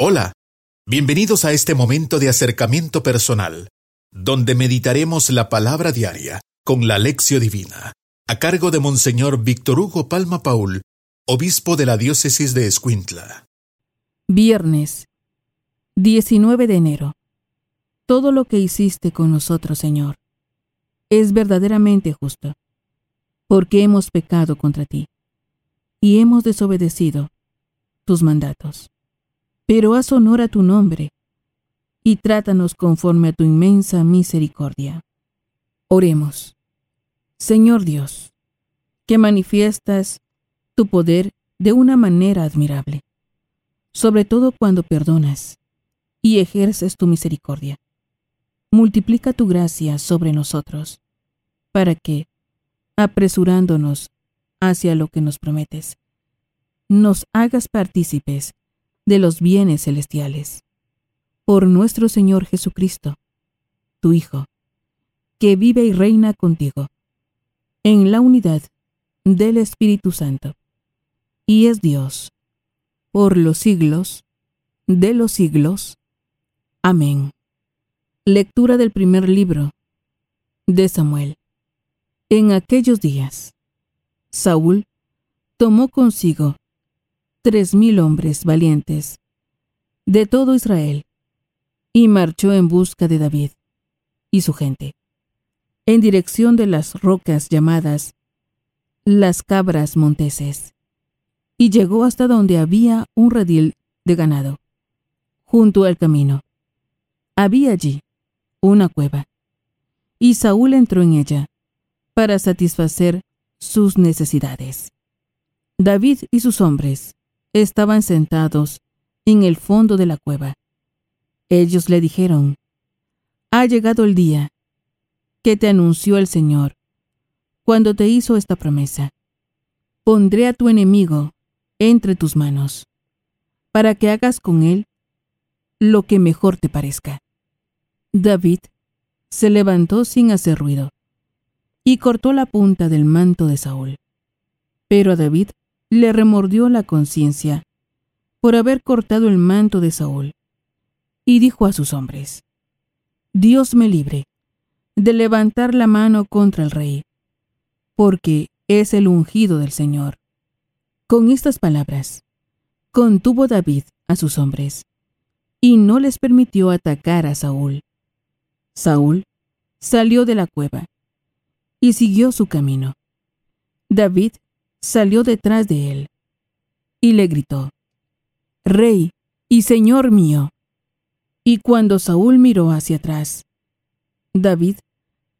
Hola, bienvenidos a este momento de acercamiento personal, donde meditaremos la palabra diaria con la lección divina, a cargo de Monseñor Víctor Hugo Palma Paul, obispo de la diócesis de Escuintla. Viernes, 19 de enero. Todo lo que hiciste con nosotros, Señor, es verdaderamente justo, porque hemos pecado contra ti y hemos desobedecido tus mandatos pero haz honor a tu nombre y trátanos conforme a tu inmensa misericordia. Oremos. Señor Dios, que manifiestas tu poder de una manera admirable, sobre todo cuando perdonas y ejerces tu misericordia. Multiplica tu gracia sobre nosotros, para que, apresurándonos hacia lo que nos prometes, nos hagas partícipes de los bienes celestiales. Por nuestro Señor Jesucristo, tu Hijo, que vive y reina contigo, en la unidad del Espíritu Santo, y es Dios, por los siglos de los siglos. Amén. Lectura del primer libro de Samuel. En aquellos días, Saúl tomó consigo tres mil hombres valientes de todo Israel, y marchó en busca de David y su gente, en dirección de las rocas llamadas las cabras monteses, y llegó hasta donde había un redil de ganado, junto al camino. Había allí una cueva, y Saúl entró en ella para satisfacer sus necesidades. David y sus hombres estaban sentados en el fondo de la cueva. Ellos le dijeron, Ha llegado el día que te anunció el Señor cuando te hizo esta promesa. Pondré a tu enemigo entre tus manos, para que hagas con él lo que mejor te parezca. David se levantó sin hacer ruido y cortó la punta del manto de Saúl. Pero a David le remordió la conciencia por haber cortado el manto de Saúl, y dijo a sus hombres, Dios me libre de levantar la mano contra el rey, porque es el ungido del Señor. Con estas palabras, contuvo David a sus hombres, y no les permitió atacar a Saúl. Saúl salió de la cueva y siguió su camino. David salió detrás de él y le gritó, Rey y Señor mío. Y cuando Saúl miró hacia atrás, David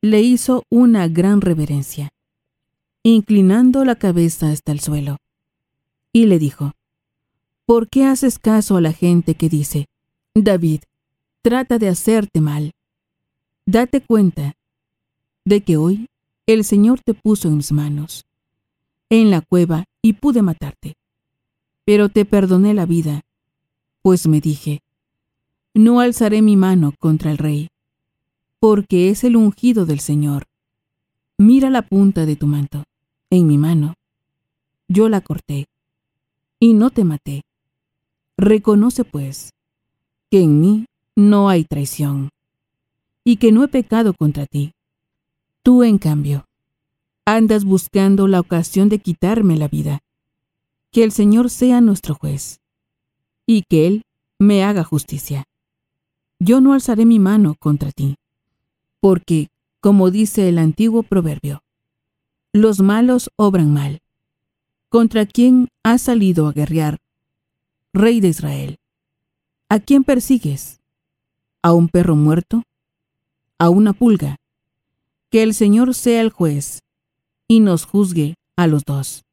le hizo una gran reverencia, inclinando la cabeza hasta el suelo, y le dijo, ¿Por qué haces caso a la gente que dice, David, trata de hacerte mal? Date cuenta de que hoy el Señor te puso en mis manos en la cueva y pude matarte. Pero te perdoné la vida, pues me dije, no alzaré mi mano contra el rey, porque es el ungido del Señor. Mira la punta de tu manto, en mi mano. Yo la corté, y no te maté. Reconoce, pues, que en mí no hay traición, y que no he pecado contra ti. Tú, en cambio, andas buscando la ocasión de quitarme la vida. Que el Señor sea nuestro juez, y que Él me haga justicia. Yo no alzaré mi mano contra ti, porque, como dice el antiguo proverbio, los malos obran mal. ¿Contra quién has salido a guerrear, Rey de Israel? ¿A quién persigues? ¿A un perro muerto? ¿A una pulga? Que el Señor sea el juez y nos juzgue a los dos.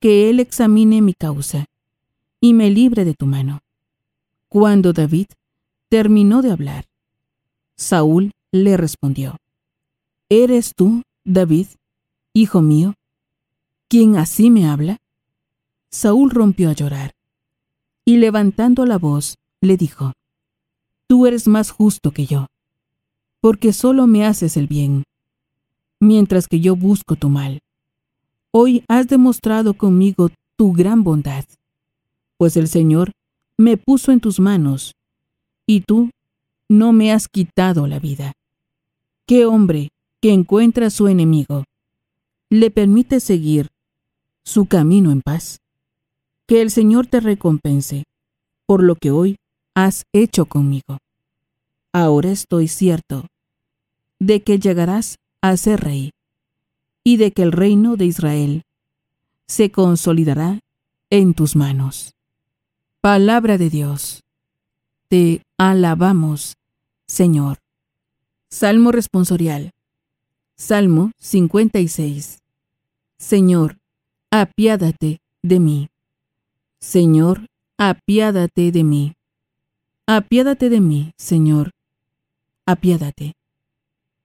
Que Él examine mi causa y me libre de tu mano. Cuando David terminó de hablar, Saúl le respondió, ¿Eres tú, David, hijo mío, quien así me habla? Saúl rompió a llorar y levantando la voz le dijo, Tú eres más justo que yo, porque solo me haces el bien mientras que yo busco tu mal. Hoy has demostrado conmigo tu gran bondad, pues el Señor me puso en tus manos, y tú no me has quitado la vida. ¿Qué hombre que encuentra a su enemigo le permite seguir su camino en paz? Que el Señor te recompense por lo que hoy has hecho conmigo. Ahora estoy cierto de que llegarás a ser rey y de que el reino de Israel se consolidará en tus manos. Palabra de Dios. Te alabamos, Señor. Salmo responsorial. Salmo 56. Señor, apiádate de mí. Señor, apiádate de mí. Apiádate de mí, Señor. Apiádate.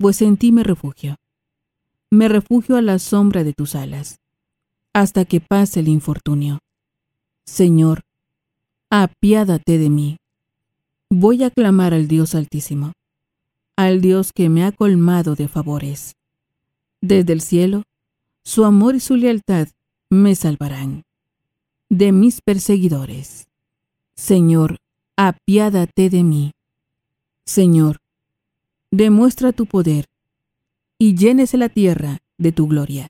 Pues en ti me refugio. Me refugio a la sombra de tus alas, hasta que pase el infortunio. Señor, apiádate de mí. Voy a clamar al Dios Altísimo, al Dios que me ha colmado de favores. Desde el cielo, su amor y su lealtad me salvarán de mis perseguidores. Señor, apiádate de mí. Señor, demuestra tu poder y llénese la tierra de tu gloria,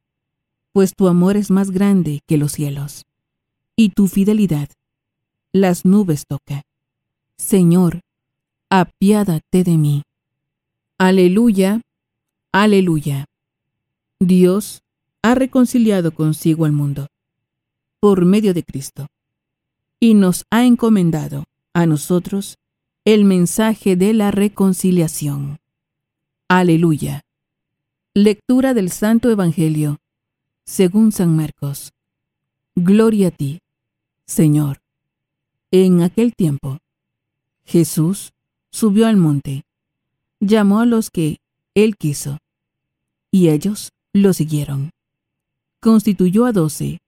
pues tu amor es más grande que los cielos, y tu fidelidad las nubes toca. Señor, apiádate de mí. Aleluya, aleluya. Dios ha reconciliado consigo al mundo por medio de Cristo y nos ha encomendado a nosotros el mensaje de la reconciliación. Aleluya. Lectura del Santo Evangelio según San Marcos. Gloria a ti, Señor. En aquel tiempo, Jesús subió al monte, llamó a los que él quiso, y ellos lo siguieron. Constituyó a doce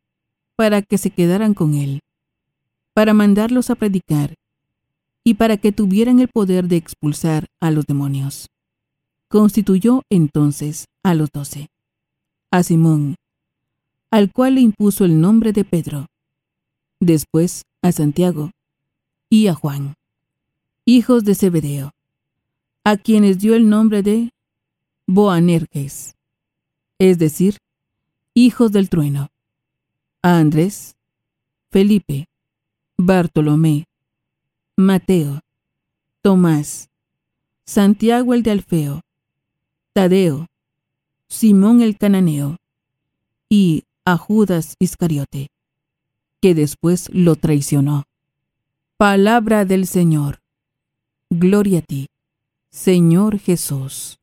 para que se quedaran con él, para mandarlos a predicar y para que tuvieran el poder de expulsar a los demonios. Constituyó entonces a los doce, a Simón, al cual le impuso el nombre de Pedro, después a Santiago y a Juan, hijos de Zebedeo, a quienes dio el nombre de Boanerges, es decir, hijos del trueno, a Andrés, Felipe, Bartolomé, Mateo, Tomás, Santiago el de Alfeo, Tadeo, Simón el cananeo y a Judas Iscariote que después lo traicionó. Palabra del Señor. Gloria a ti, Señor Jesús.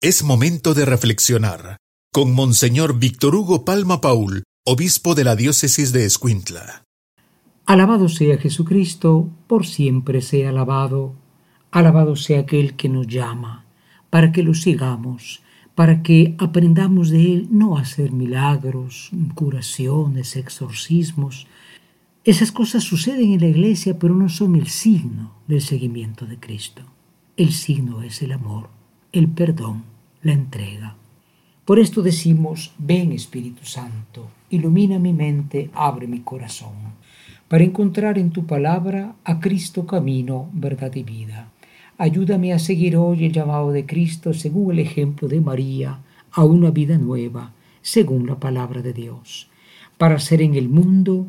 Es momento de reflexionar con Monseñor Víctor Hugo Palma Paul, obispo de la diócesis de Escuintla. Alabado sea Jesucristo, por siempre sea alabado. Alabado sea aquel que nos llama, para que lo sigamos para que aprendamos de Él no hacer milagros, curaciones, exorcismos. Esas cosas suceden en la iglesia, pero no son el signo del seguimiento de Cristo. El signo es el amor, el perdón, la entrega. Por esto decimos, ven Espíritu Santo, ilumina mi mente, abre mi corazón, para encontrar en tu palabra a Cristo camino, verdad y vida. Ayúdame a seguir hoy el llamado de Cristo según el ejemplo de María a una vida nueva, según la palabra de Dios, para ser en el mundo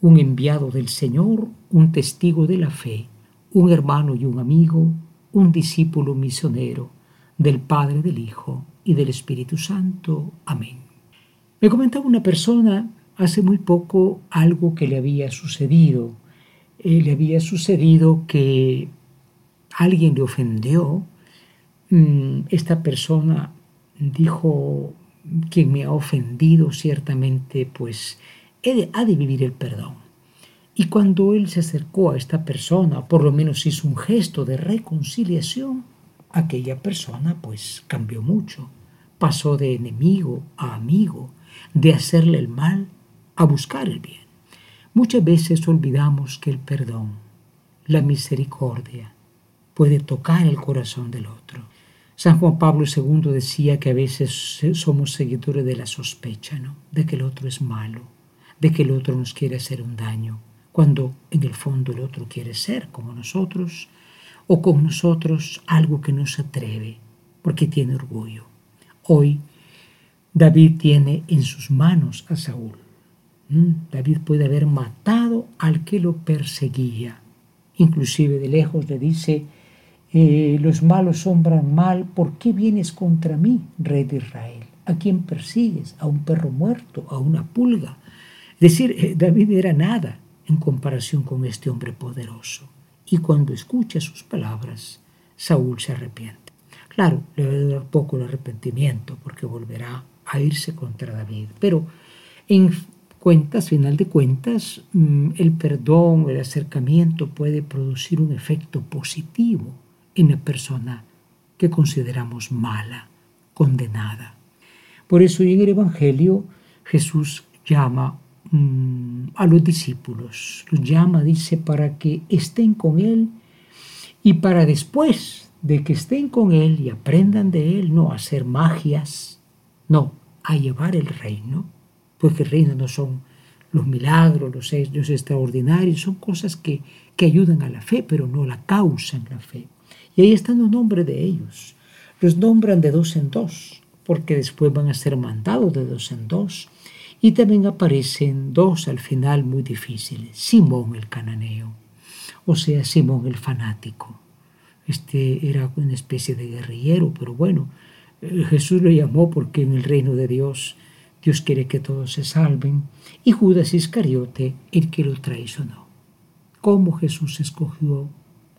un enviado del Señor, un testigo de la fe, un hermano y un amigo, un discípulo misionero del Padre, del Hijo y del Espíritu Santo. Amén. Me comentaba una persona hace muy poco algo que le había sucedido. Eh, le había sucedido que alguien le ofendió, mm, esta persona dijo, quien me ha ofendido ciertamente, pues ha de vivir el perdón. Y cuando él se acercó a esta persona, por lo menos hizo un gesto de reconciliación, aquella persona pues cambió mucho. Pasó de enemigo a amigo, de hacerle el mal a buscar el bien. Muchas veces olvidamos que el perdón, la misericordia, puede tocar el corazón del otro. San Juan Pablo II decía que a veces somos seguidores de la sospecha, ¿no? de que el otro es malo, de que el otro nos quiere hacer un daño, cuando en el fondo el otro quiere ser como nosotros o con nosotros algo que no se atreve porque tiene orgullo. Hoy David tiene en sus manos a Saúl. Mm, David puede haber matado al que lo perseguía. Inclusive de lejos le dice, eh, los malos sombran mal, ¿por qué vienes contra mí, rey de Israel? ¿A quién persigues? ¿A un perro muerto? ¿A una pulga? Es decir, eh, David era nada en comparación con este hombre poderoso. Y cuando escucha sus palabras, Saúl se arrepiente. Claro, le va a durar poco el arrepentimiento porque volverá a irse contra David. Pero en cuentas, final de cuentas, mm, el perdón, el acercamiento puede producir un efecto positivo en la persona que consideramos mala, condenada. Por eso en el Evangelio Jesús llama mm, a los discípulos, los llama, dice, para que estén con Él y para después de que estén con Él y aprendan de Él, no a hacer magias, no, a llevar el reino, porque el reino no son los milagros, los hechos extraordinarios, son cosas que, que ayudan a la fe, pero no la causan la fe. Y ahí están los nombres de ellos. Los nombran de dos en dos, porque después van a ser mandados de dos en dos. Y también aparecen dos al final muy difíciles. Simón el cananeo, o sea, Simón el fanático. Este era una especie de guerrillero, pero bueno, eh, Jesús lo llamó porque en el reino de Dios Dios quiere que todos se salven. Y Judas Iscariote, el que lo traicionó. ¿Cómo Jesús escogió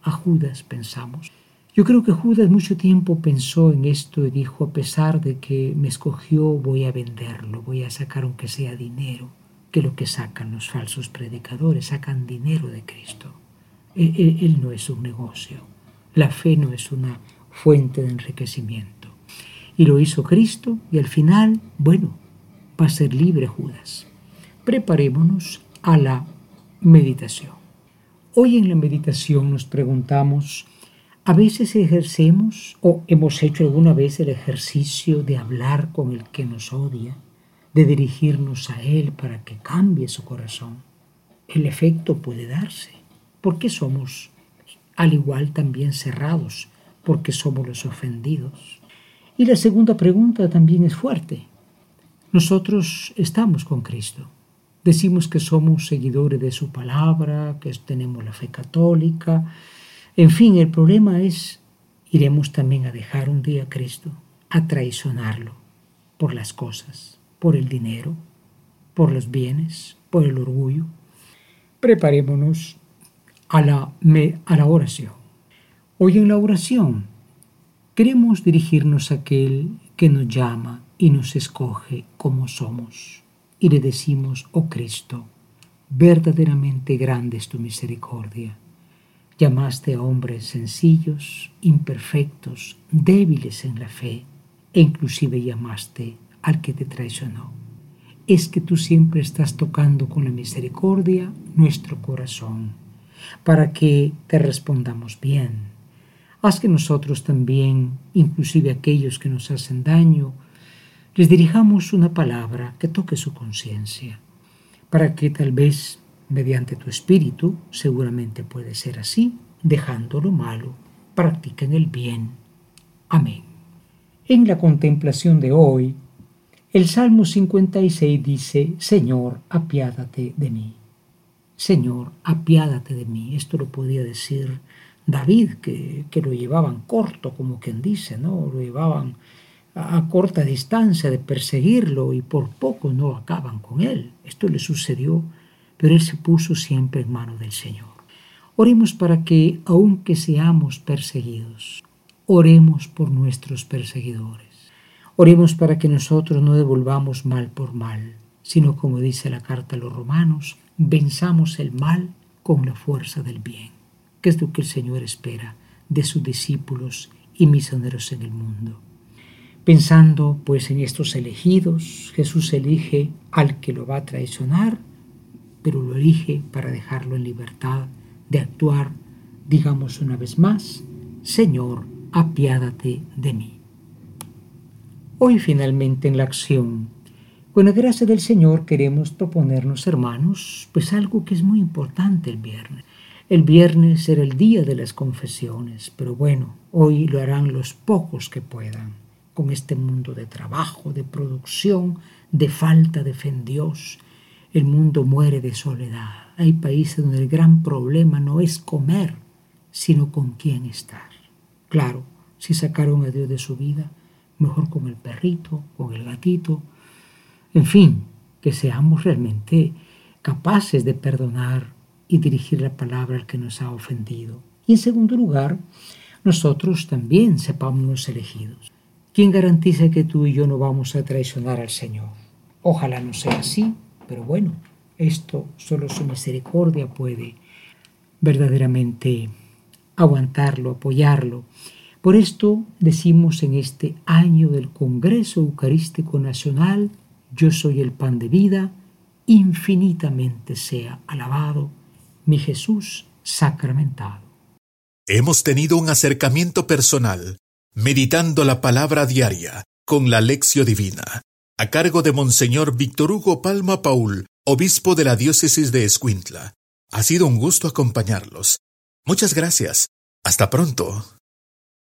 a Judas, pensamos? Yo creo que Judas mucho tiempo pensó en esto y dijo, a pesar de que me escogió, voy a venderlo, voy a sacar aunque sea dinero, que lo que sacan los falsos predicadores, sacan dinero de Cristo. Él, e, él no es un negocio. La fe no es una fuente de enriquecimiento. Y lo hizo Cristo y al final, bueno, va a ser libre Judas. Preparémonos a la meditación. Hoy en la meditación nos preguntamos, a veces ejercemos o hemos hecho alguna vez el ejercicio de hablar con el que nos odia, de dirigirnos a él para que cambie su corazón. El efecto puede darse, porque somos al igual también cerrados, porque somos los ofendidos. Y la segunda pregunta también es fuerte. Nosotros estamos con Cristo. Decimos que somos seguidores de su palabra, que tenemos la fe católica, en fin, el problema es, iremos también a dejar un día a Cristo, a traicionarlo por las cosas, por el dinero, por los bienes, por el orgullo. Preparémonos a la, a la oración. Hoy en la oración queremos dirigirnos a aquel que nos llama y nos escoge como somos. Y le decimos, oh Cristo, verdaderamente grande es tu misericordia Llamaste a hombres sencillos, imperfectos, débiles en la fe, e inclusive llamaste al que te traicionó. Es que tú siempre estás tocando con la misericordia nuestro corazón, para que te respondamos bien. Haz que nosotros también, inclusive aquellos que nos hacen daño, les dirijamos una palabra que toque su conciencia, para que tal vez mediante tu espíritu, seguramente puede ser así, dejando lo malo, practiquen el bien. Amén. En la contemplación de hoy, el Salmo 56 dice, Señor, apiádate de mí. Señor, apiádate de mí. Esto lo podía decir David, que, que lo llevaban corto, como quien dice, ¿no? Lo llevaban a, a corta distancia de perseguirlo y por poco no acaban con él. Esto le sucedió pero Él se puso siempre en mano del Señor. Oremos para que, aunque seamos perseguidos, oremos por nuestros perseguidores. Oremos para que nosotros no devolvamos mal por mal, sino como dice la carta a los romanos, venzamos el mal con la fuerza del bien, que es lo que el Señor espera de sus discípulos y misioneros en el mundo. Pensando pues en estos elegidos, Jesús elige al que lo va a traicionar pero lo elige para dejarlo en libertad de actuar, digamos una vez más, Señor, apiádate de mí. Hoy finalmente en la acción, Con la gracia del Señor queremos proponernos, hermanos, pues algo que es muy importante el viernes. El viernes era el día de las confesiones, pero bueno, hoy lo harán los pocos que puedan, con este mundo de trabajo, de producción, de falta de fe. El mundo muere de soledad. Hay países donde el gran problema no es comer, sino con quién estar. Claro, si sacaron a Dios de su vida, mejor con el perrito, con el gatito, en fin, que seamos realmente capaces de perdonar y dirigir la palabra al que nos ha ofendido. Y en segundo lugar, nosotros también sepamos los elegidos. ¿Quién garantiza que tú y yo no vamos a traicionar al Señor? Ojalá no sea así, pero bueno, esto solo su misericordia puede verdaderamente aguantarlo, apoyarlo. Por esto decimos en este año del Congreso Eucarístico Nacional yo soy el pan de vida, infinitamente sea alabado mi Jesús sacramentado. Hemos tenido un acercamiento personal, meditando la palabra diaria con la lección divina, a cargo de Monseñor Víctor Hugo Palma Paul, obispo de la diócesis de Escuintla. Ha sido un gusto acompañarlos. Muchas gracias. Hasta pronto.